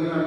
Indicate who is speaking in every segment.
Speaker 1: a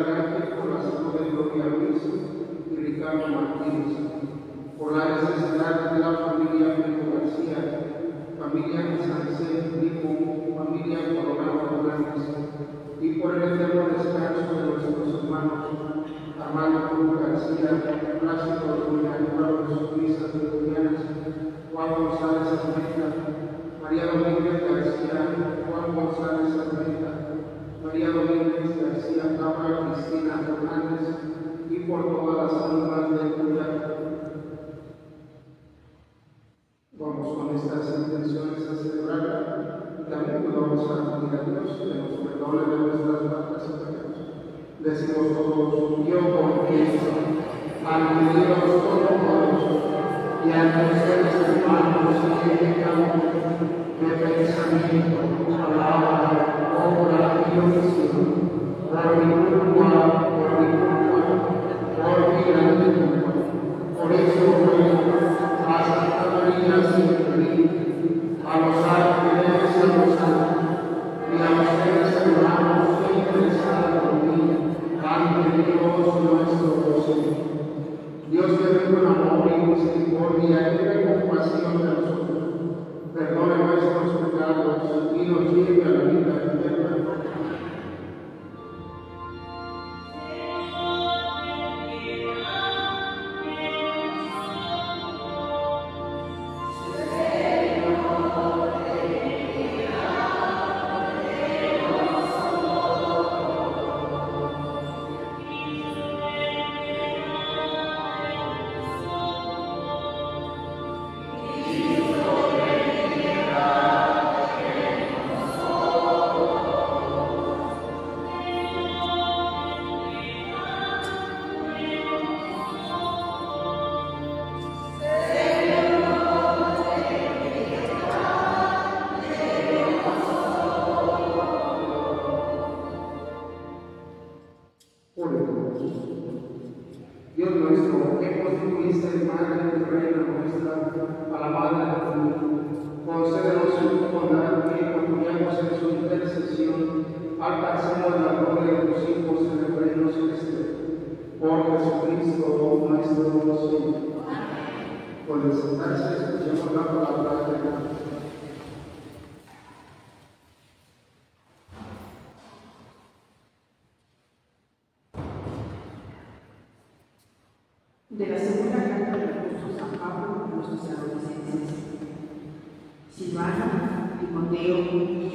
Speaker 1: misericordia, y tenga compasión de nosotros,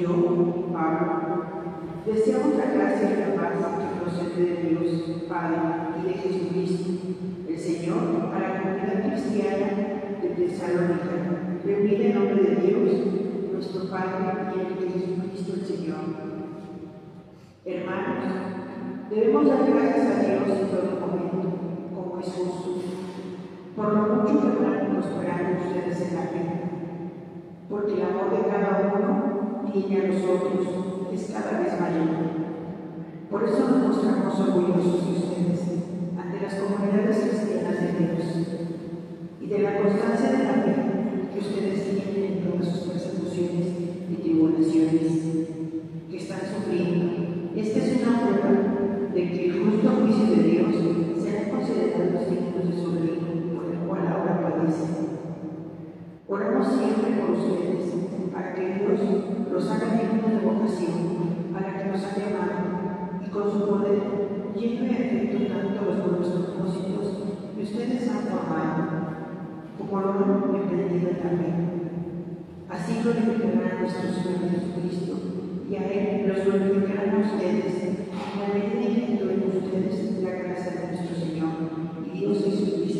Speaker 2: yo, Pablo, deseamos la gracia y la paz que procede de Dios Padre y de Jesucristo, el Señor, a la comunidad cristiana de Tesalónica, reunida en nombre de Dios, nuestro Padre y el de Jesucristo el Señor. Hermanos, debemos dar gracias a Dios en todo momento como es justo, por lo mucho que van prosperando ustedes en la fe, porque el amor de cada uno tiene a nosotros es cada vez mayor. Por eso nos mostramos orgullosos de ustedes ante las comunidades cristianas de Dios y de la constancia de la fe que ustedes tienen en todas sus persecuciones y tribulaciones que están sufriendo. Esta es una prueba de que el justo juicio de Dios será considerado los dignos de su reino, por el cual ahora padecen. Siempre por ustedes, para que Dios los haga dignos de vocación, a la que nos ha llamado, y con su poder lleno de efecto tanto los buenos propósitos que ustedes han formado, como lo han emprendido también. Así glorificarán a nuestro Señor Jesucristo, y a Él los glorificarán a ustedes, en la medida que ustedes la gracia de nuestro Señor y Dios Jesucristo,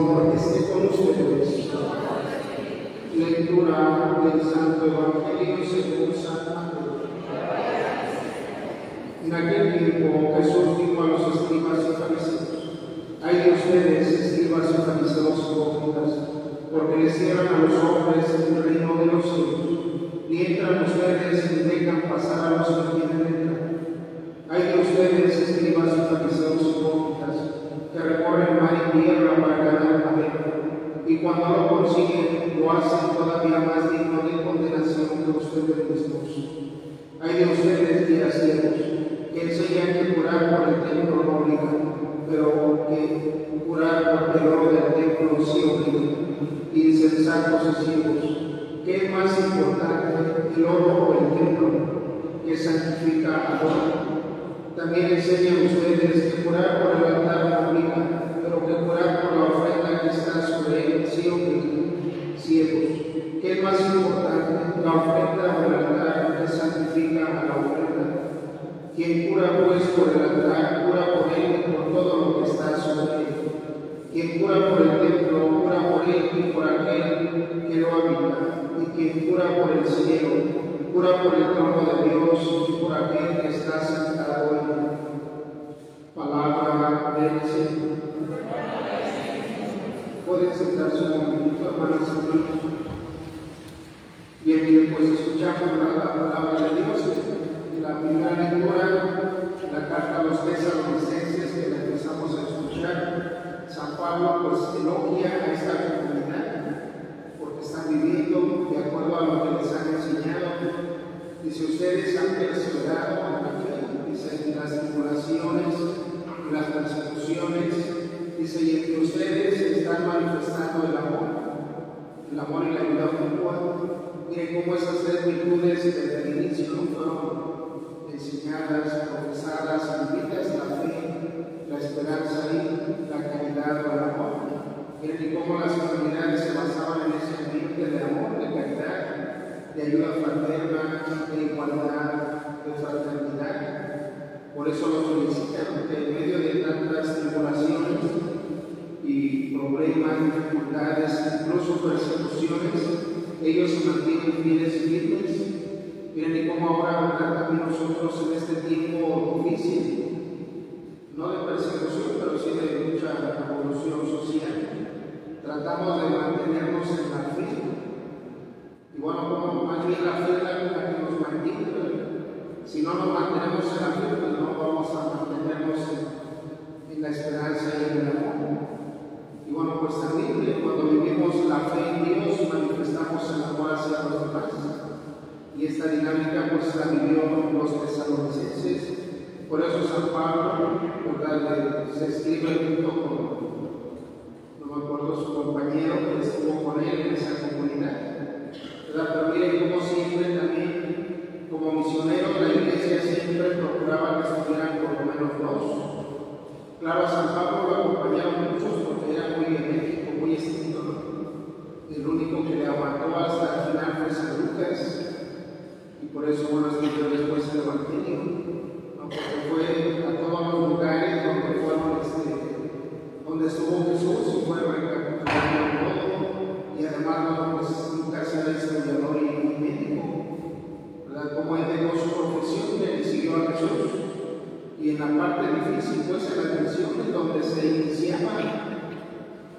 Speaker 2: Señor
Speaker 1: esté con ustedes. Lectura del Santo Evangelio según San Mateo. En aquel tiempo Jesús dijo a los escribas y fariseos, hay de ustedes, escribas y fariseos hipócritas, porque les cierran a los hombres el reino de los cielos, ni entran ustedes ni dejan pasar a los que quieren entrar. Hay de ustedes, escribas y fariseos hipócritas, que recorren mar y tierra para ganar la vida, y cuando lo consiguen, lo hacen todavía más digno de condenación que ustedes mismos. Hay de ustedes, días ciegos, que enseñan que curar por el templo no obliga, pero que curar sí obliga. Insensatos y ciegos, ¿qué es más importante, el oro o el templo, que santifica al oro? También enseñan ustedes que curar por el altar no obliga, pero que curar por la ofrenda que está sobre él. Ciegos, ¿qué es más importante, la ofrenda o el altar que santifica a la ofrenda? Quien cura pues por el altar, y por aquel que lo habita. Y quien cura por el cielo, cura por el trono de Dios y por aquel que está sentado en. Palabra del Señor. Pueden sentarse un momentito, hermanos y. Bien, bien, pues escuchamos la, la palabra de Dios. La primera lectura, la carta a los tesalonicenses que la empezamos a escuchar. San Pablo pues elogia a esta comunidad porque están viviendo de acuerdo a lo que les han enseñado. Dice, ustedes han perseverado fe, dice, en las tribulaciones, en las persecuciones, dice, y entre ustedes están manifestando el amor, el amor y la ayuda mutua. Miren cómo esas tres virtudes desde el inicio fueron enseñadas, profesadas, vividas, la fe, la esperanza y la caridad o el amor. Miren cómo las comunidades se basaban en ese ambiente de amor, de caridad, de ayuda fraterna, de igualdad, de fraternidad. Por eso los felicitan, que en medio de tantas tribulaciones y problemas, dificultades, incluso persecuciones, ellos se mantienen fieles y firmes. Miren y cómo ahora también nosotros en este tiempo difícil, no de persecución, pero sí de mucha revolución social, tratamos de mantenernos en la fe. La fe la que nos mantiene. Si no nos mantenemos en la fe, pues no vamos a mantenernos en, la esperanza y en el amor. Y bueno, pues también cuando vivimos la fe en Dios, manifestamos el amor hacia los demás. Y esta dinámica pues la vivió los tesalonicenses. Por eso San Pablo, ¿verdad? se escribe junto con, no me acuerdo, su compañero que estuvo con él en esa. ¿Verdad? Pero miren como siempre también, como misioneros, la iglesia siempre procuraba que estuvieran por lo menos dos. Claro, a San Pablo lo acompañaron muchos porque era muy enérgico, muy estricto. El único que le aguantó hasta el final fue San Lucas. Y por eso, bueno, escribió después el Evangelio. Porque fue a todos los lugares donde fueron, este, donde estuvo Jesús y fue recapitulando todo. Y además, bueno, pues Lucas era historiador y médico. ¿Verdad? Como él dejó su profesión, le siguió a Jesús y en la parte difícil, pues en las misiones donde se iniciaba,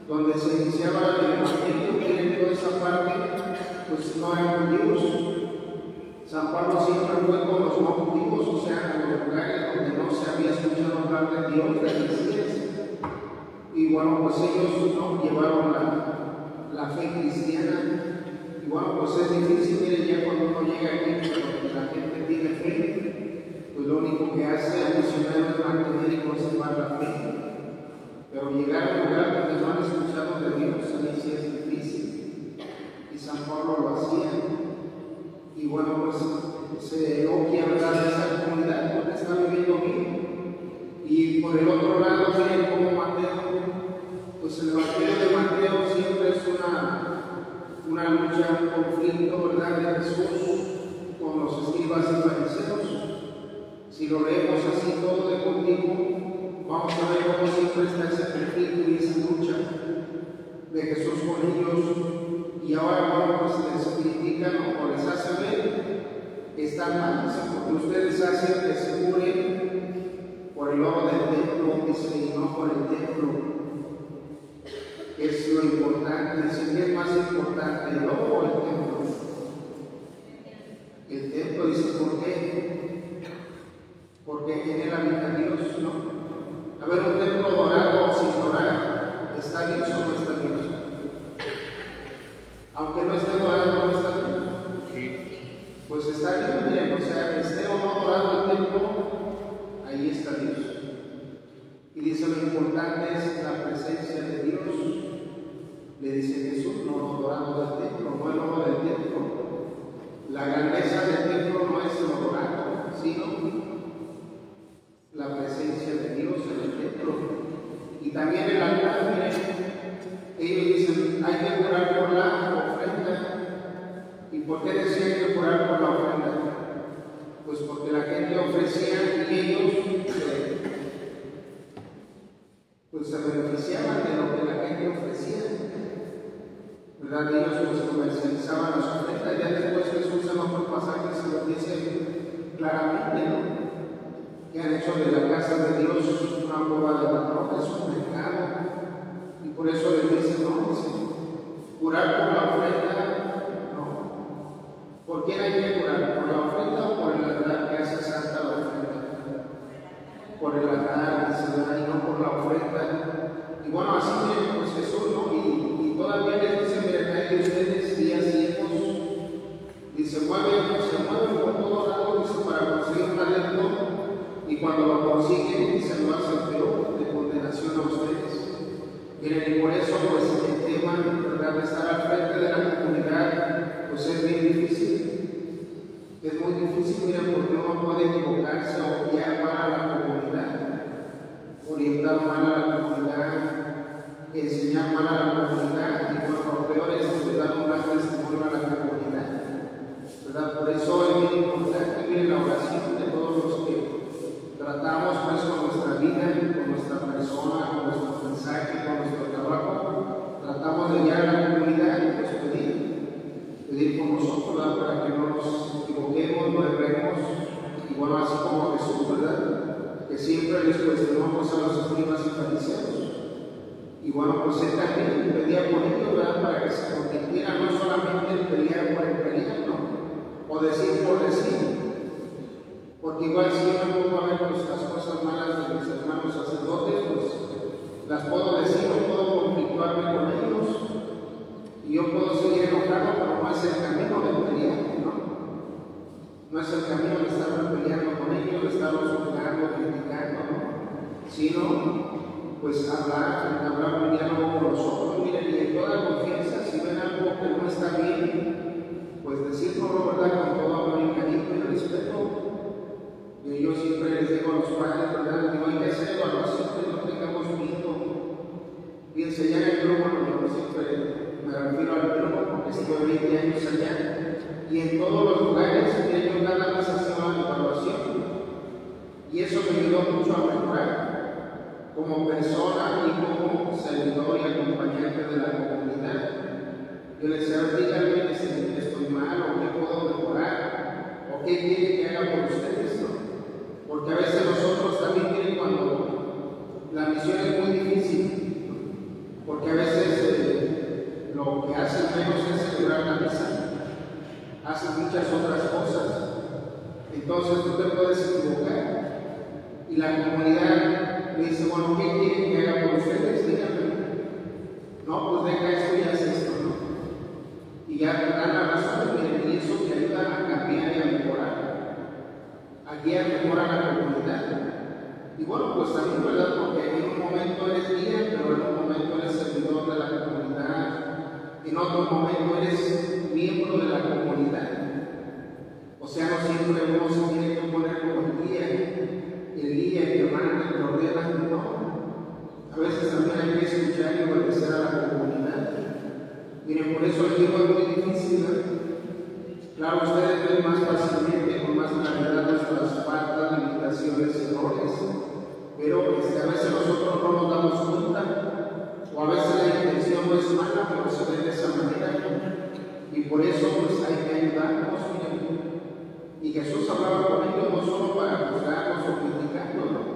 Speaker 1: donde se iniciaba el evangelio, miren toda esa parte, pues no eran judíos. San Pablo siempre fue con los no judíos, o sea, en los lugares donde no se había escuchado hablar de Dios, de Mesías. Y bueno, pues ellos ¿no? llevaron la, la fe cristiana. Y bueno, pues es difícil, miren, ya cuando uno llega aquí, pues, la gente tiene fe, pues lo único que hace el misionero es mantener y conservar la fe. Llegar a un lugar donde no han escuchado de Dios, a mí sí es difícil. Y San Pablo lo hacía. Y bueno, pues se elogia ¿verdad? de esa comunidad porque está viviendo bien. Y por el otro lado, miren cómo Mateo, pues el Evangelio de Mateo siempre es una, una lucha, un conflicto, ¿verdad?, de Jesús con los escribas y fariseos. Si lo leemos así todo de continuo, vamos a ver cómo siempre está ese conflicto y esa lucha de Jesús con ellos. Y ahora, bueno, pues les critican o les hace ver están mal, porque ustedes hacen que se muren por el oro del templo, dice, y no por el templo. Es lo importante, dice, ¿qué es más importante, el oro o el templo? El templo dice, ¿por qué? Porque en él habita Dios, ¿no? A ver, un templo dorado o sin dorar, ¿está Dios o no está Dios? Aunque no esté dorado, ¿no está Dios? Pues está bien, miren, o sea, esté o no dorado el templo, ahí está Dios. Y dice lo importante es la presencia de Dios. Le dice Jesús, no lo dorado del templo, no el oro del templo. La grandeza del templo no es lo dorado, sino la presencia de Dios en el templo. Y también el altar, miren, ellos dicen, hay que orar por la ofrenda. ¿Y por qué decían que orar por la ofrenda? Pues porque la gente ofrecía y ellos eh, pues se beneficiaban de lo que la gente ofrecía. ¿Verdad? Ellos pues comercializaban las ofrendas. Ya después Jesús en otro pasaje se lo dice claramente, ¿no? que han hecho de la casa de Dios una prueba de la es un mercado. Y por eso les dice, no, dice, curar por la ofrenda, no. ¿Por quién hay que curar? ¿Por la ofrenda o por el altar que hace santa la ofrenda? Por el altar, dice, y no por Y bueno, así que pues Jesús, ¿no? Y, y todavía les dice, miren, hay de ustedes días ciegos, dice, mueven, se mueven por todo lado, dice, para conseguir un talento y cuando lo consiguen se lo hacen peor de condenación a ustedes. Miren, y por eso pues el tema de estar al frente de la comunidad pues es bien difícil. Es muy difícil, miren, porque uno puede equivocarse o guiar mal a la comunidad, orientar mal a la comunidad, enseñar mal a la comunidad y bueno, lo peor es dar un mal testimonio a la comunidad. ¿verdad? Por eso es bien importante, miren, la oración de todos los que Tratamos pues con nuestra vida, con nuestra persona, con nuestro mensaje, con nuestro trabajo, tratamos de guiar a la comunidad y pues pedir, pedir por nosotros para que no nos equivoquemos, no erremos, y bueno, así como Jesús, ¿verdad? Que siempre les cuestionamos a los escribas y fariseos. Pues él también pedía ellos, ¿verdad? Para que se convirtiera no solamente el pelear por el pelear, ¿no? O decir por decir, porque igual si yo pongo a ver pues, las cosas malas de mis hermanos sacerdotes, pues las puedo decir o puedo conflictuarme con ellos. Y yo puedo seguir enojado, pero no es el camino de pelear, ¿no? No es el camino de estar peleando con ellos, de estarlos juzgando, criticando, ¿no? Sino, pues hablar, hablar un diálogo con nosotros, miren, y en toda confianza, si ven algo que no está bien, pues decirlo, ¿verdad? Con todo amor y cariño y respeto y yo siempre les digo a los padres, ¿verdad? Digo, hay que hacer evaluación, que no tengamos miedo. Y enseñar el grupo, siempre me refiero al grupo porque estuve 20 años allá. Y en todos los lugares que yo cada vez hacía una evaluación. Y eso me ayudó mucho a mejorar como persona y como servidor y acompañante de la comunidad. Yo les decía, díganme si estoy mal o qué puedo mejorar o qué quieren que haga por ustedes. Porque a veces nosotros también miren cuando la misión es muy difícil, porque a veces eh, lo que hacen menos es celebrar la misa, hacen muchas otras cosas. Entonces tú te puedes equivocar. Y la comunidad le dice, bueno, ¿qué quieren que haga por ustedes? Díganme. No, pues deja esto y haz esto, ¿no? Y ya dan la razón, miren, y eso te ayuda a cambiar y a mejorar guía mejor a la comunidad. Y bueno, pues también, ¿verdad? Porque en un momento eres guía, pero en un momento eres servidor de la comunidad, en otro momento eres miembro de la comunidad. O sea, no siempre tiene que poner como el guía, el guía, el es muy difícil. Claro, ustedes ven más fácilmente, con más claridad nuestras faltas, limitaciones, errores, pero este, a veces nosotros no nos damos cuenta, o a veces la intención no es mala, pero se ve de esa manera. ¿no? Y por eso pues hay que ayudarnos. ¿no? Y Jesús hablaba con ellos no solo para juzgarnos o criticarnos, ¿no?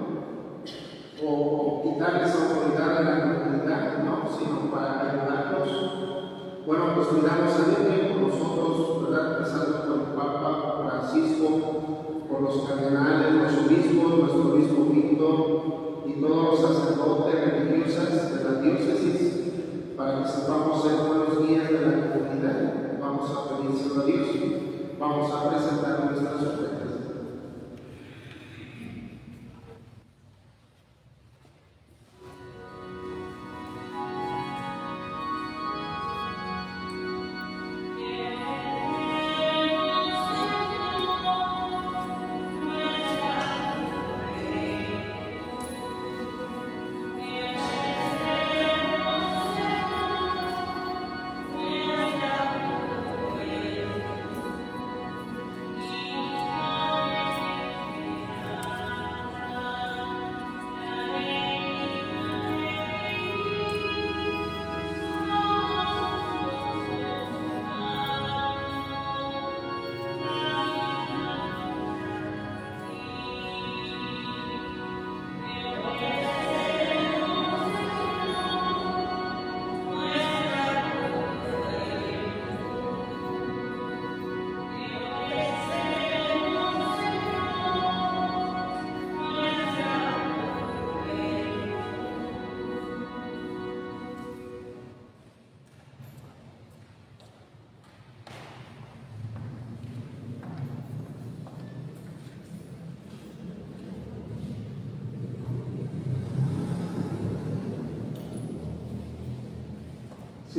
Speaker 1: o quitarles autoridad a la comunidad, ¿no? sino para ayudar bueno, pues miramos a tiempo nosotros, ¿verdad? Empezando con el Papa Francisco, con los cardenales, los obispos, nuestro obispo Víctor y todos los sacerdotes religiosas de la diócesis, para que sepamos ser buenos guías de la comunidad. Vamos a pedírselo a Dios. Vamos a presentar nuestras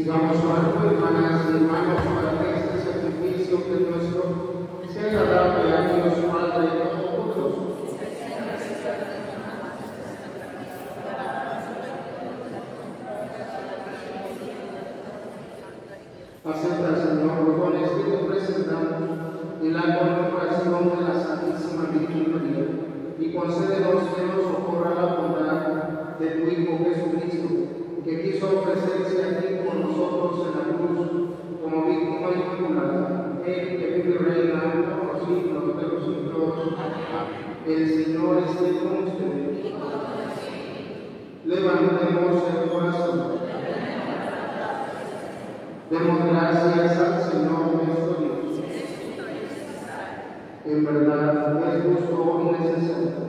Speaker 1: ofertas. Sigamos orando, hermanas y hermanos, para que este sacrificio que nuestro sea agradable a Dios Padre Todopoderoso. Acepta, Señor, los dones que te presentamos en la conmemoración de la Santísima Virgen María y concédenos que nos ocurra la bondad de tu Hijo Jesucristo, que quiso ofrecerse aquí por nosotros en la cruz como víctima inmaculada. Él que vive y reina por los siglos de los siglos. El Ustedes. Levantemos el corazón. Demos gracias al Señor nuestro Dios. En verdad es justo y necesario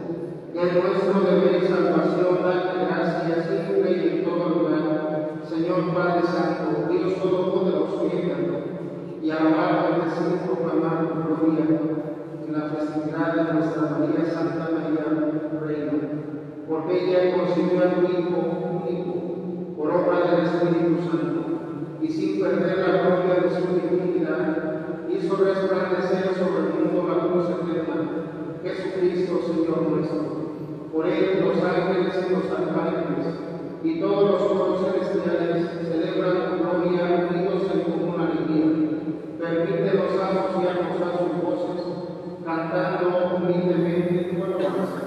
Speaker 1: que nuestro deber y salvación dale gracias siempre y en todo lugar, Señor Padre Santo, Dios Todopoderoso y eterno, y alabar, bendecir y gloria en la festividad de nuestra María Santa María Reina, porque ella concibió a tu Hijo único por obra del Espíritu Santo y sin perder la gloria de su divinidad, hizo resplandecer sobre el mundo la luz eterna, Jesucristo, Señor nuestro. Por él los ángeles y los arcángeles y todos los coros celestiales celebran tu gloria unidos en común alegría. Amos y alzar sus voces, cantando humildemente con los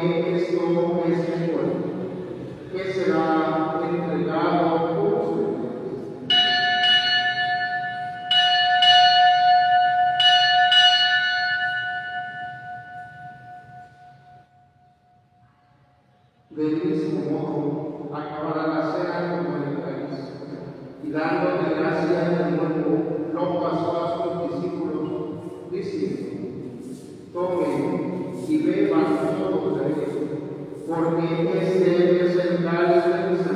Speaker 1: que pues será entregado por su Del mismo modo, acabará la cena con el país, y dándole gracias de nuevo, lo pasó a sus discípulos, diciendo, tomen y ve bajo sus porque este es de este ellos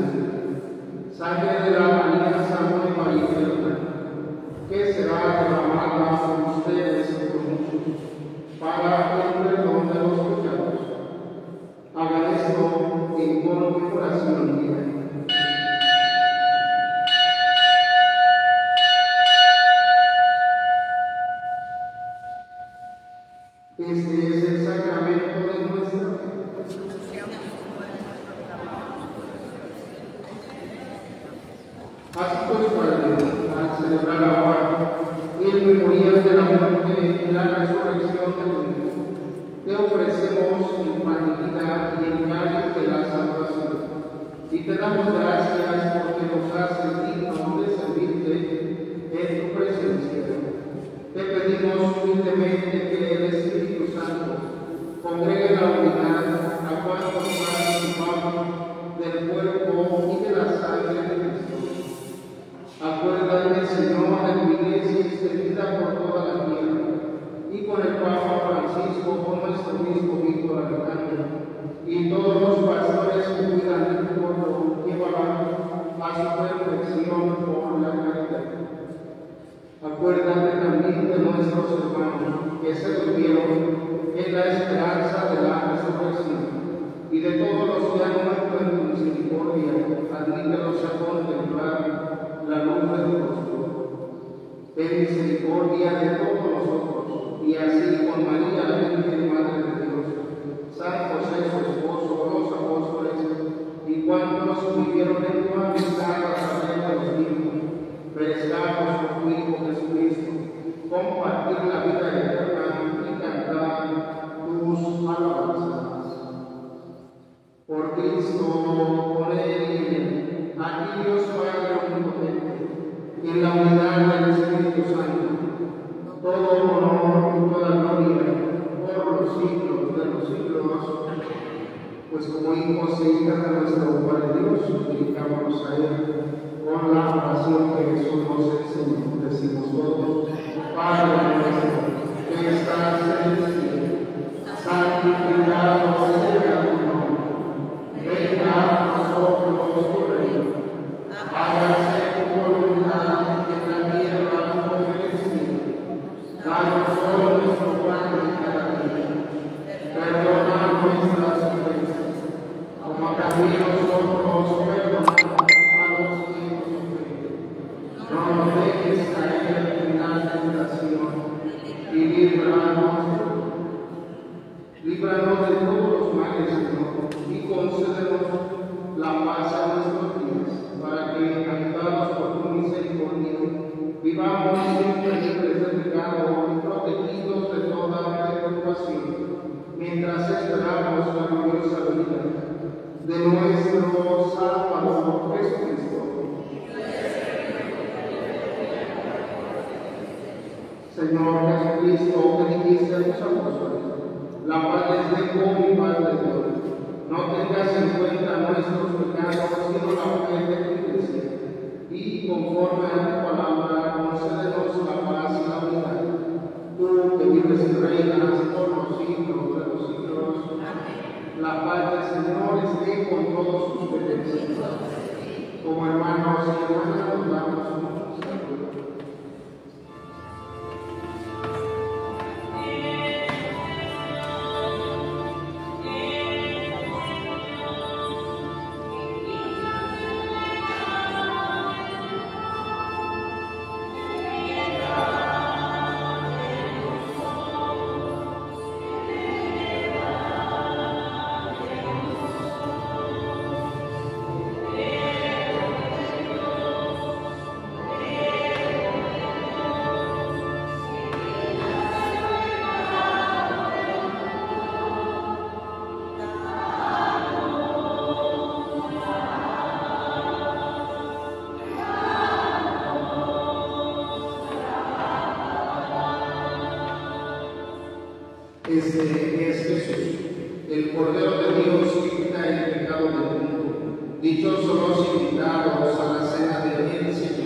Speaker 1: admite a contemplar la luz de tu rostro. Ten misericordia de todos nosotros, y así con María, la Virgen Madre de Dios, San José, su esposo, los apóstoles, y cuantos vivieron en tu amistad, Pois como é impossível para nós louvar a Deus, que estamos saindo Cristo, hombre de Cristo, somos La paz les dejo, mi paz les doy. No tengas en cuenta nuestros pecados, sino la fe de tu iglesia. Y conforme a tu palabra, concédenos la paz y la unidad. Tú que vives y reinas por los siglos de los siglos. La paz del Señor esté con todos sus felices. Como hermanos y hermanas, damos este, es Jesús, el Cordero de Dios que quita el pecado del mundo. Dichosos los invitados a la cena de audiencia.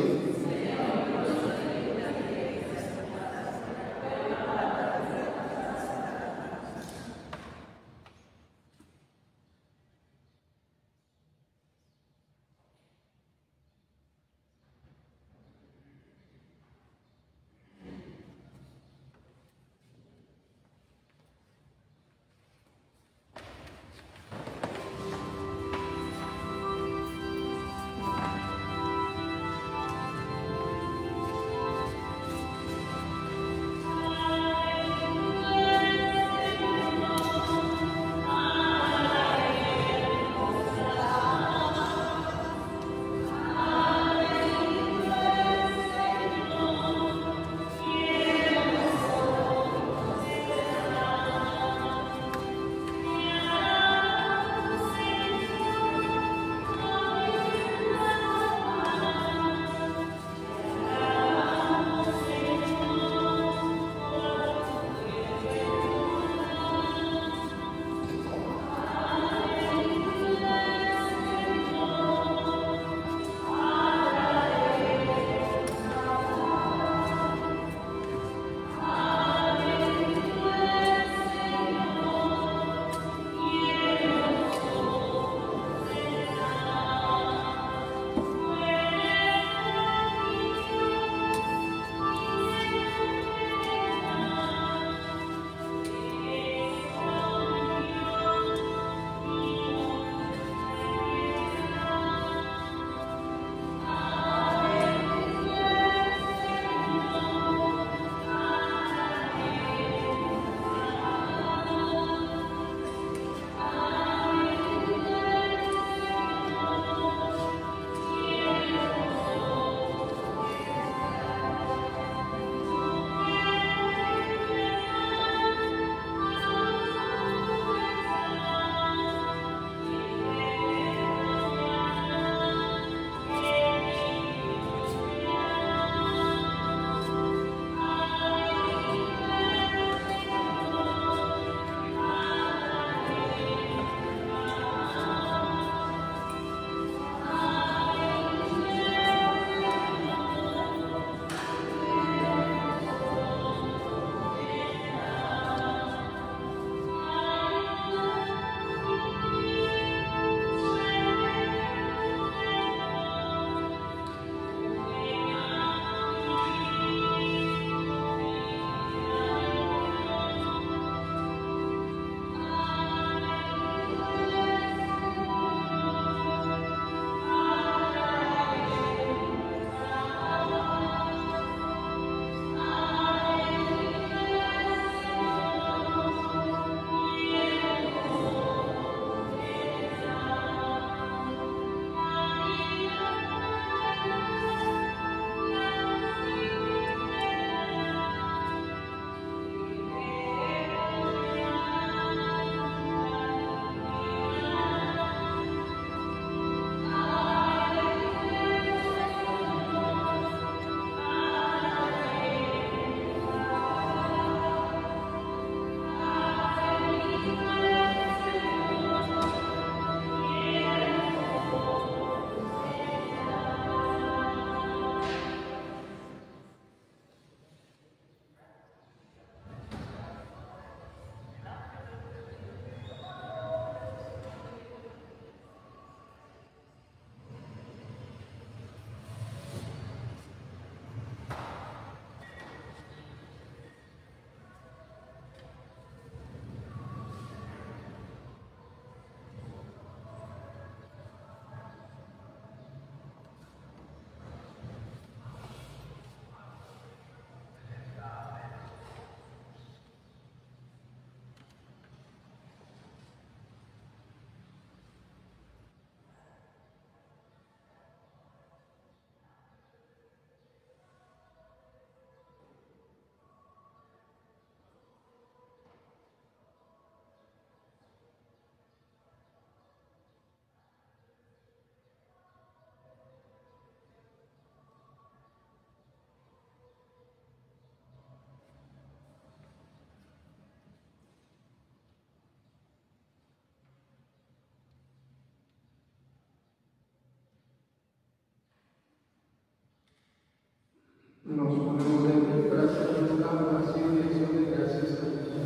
Speaker 1: Nos ponemos de pie para hacer nuestra oración y acción de gracias a Dios.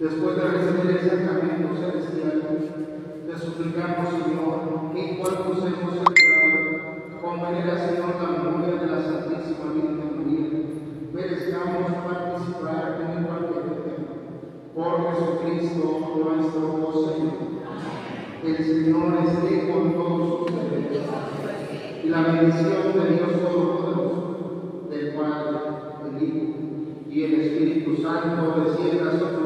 Speaker 1: Después de recibir el sacramento celestial, te suplicamos, Señor, que cuantos hemos celebrado con veneración la memoria de la Santísima Virgen María, merezcamos participar en el banquete por Jesucristo nuestro Señor. El Señor esté con todos ustedes. Y la bendición de Dios Todopoderoso, Espíritu Santo descienda sobre ustedes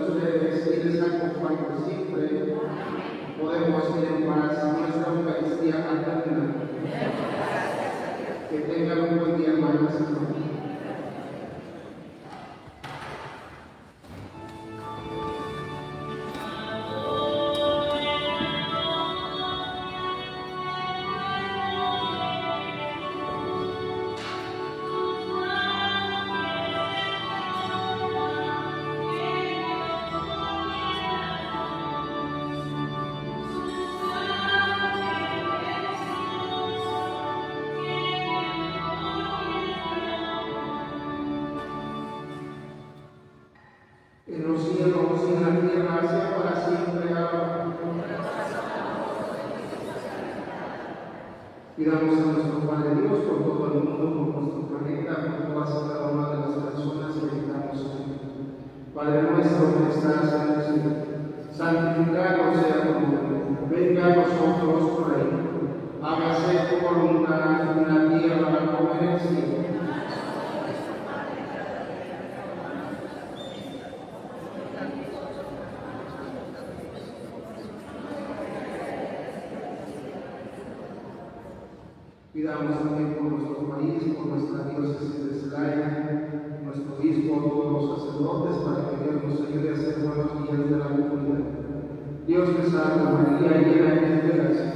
Speaker 1: Dios te salve María, llena eres de gracia,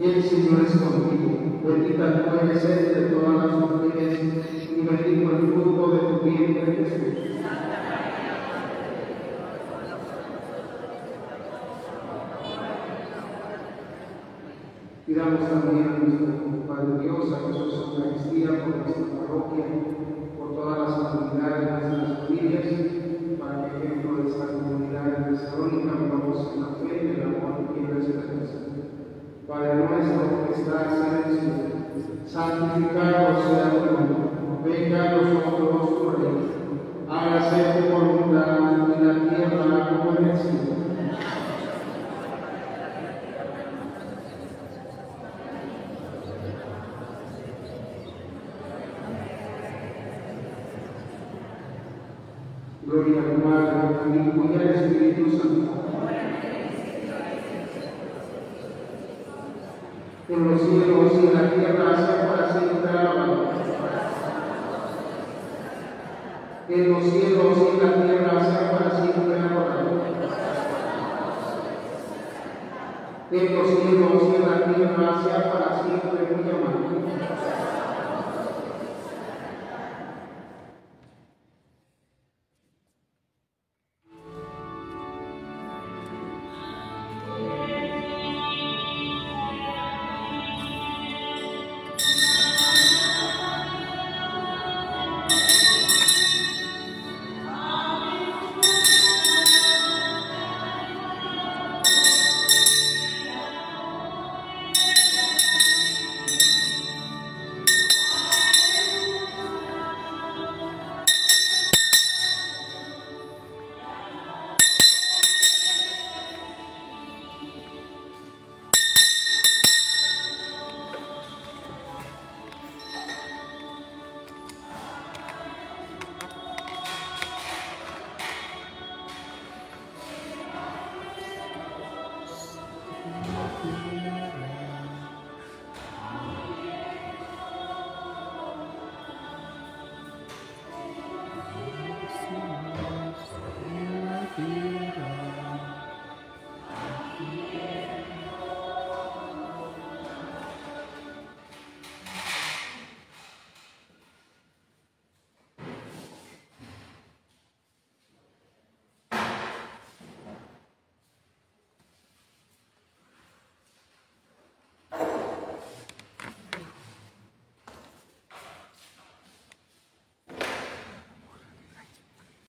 Speaker 1: el Señor es contigo. Bendita tú eres entre todas las mujeres, y bendito el fruto de tu vientre Jesús. Pidamos también a nuestro Padre Dios, a Jesús Eucaristía, por nuestra parroquia, por todas las comunidades de nuestras familias, para que ejemplo de esta comunidad tesalónica vivamos en la fe, en el amor y en la esperanza. Padre nuestro que santificado sea tu nombre, venga a nosotros tu reino, hágase tu voluntad en la tierra como en el cielo. Gloria al Padre, al Hijo y al Espíritu Santo. En los cielos y en la tierra sea para siempre alabado. En los cielos y en la tierra sea para siempre alabado. En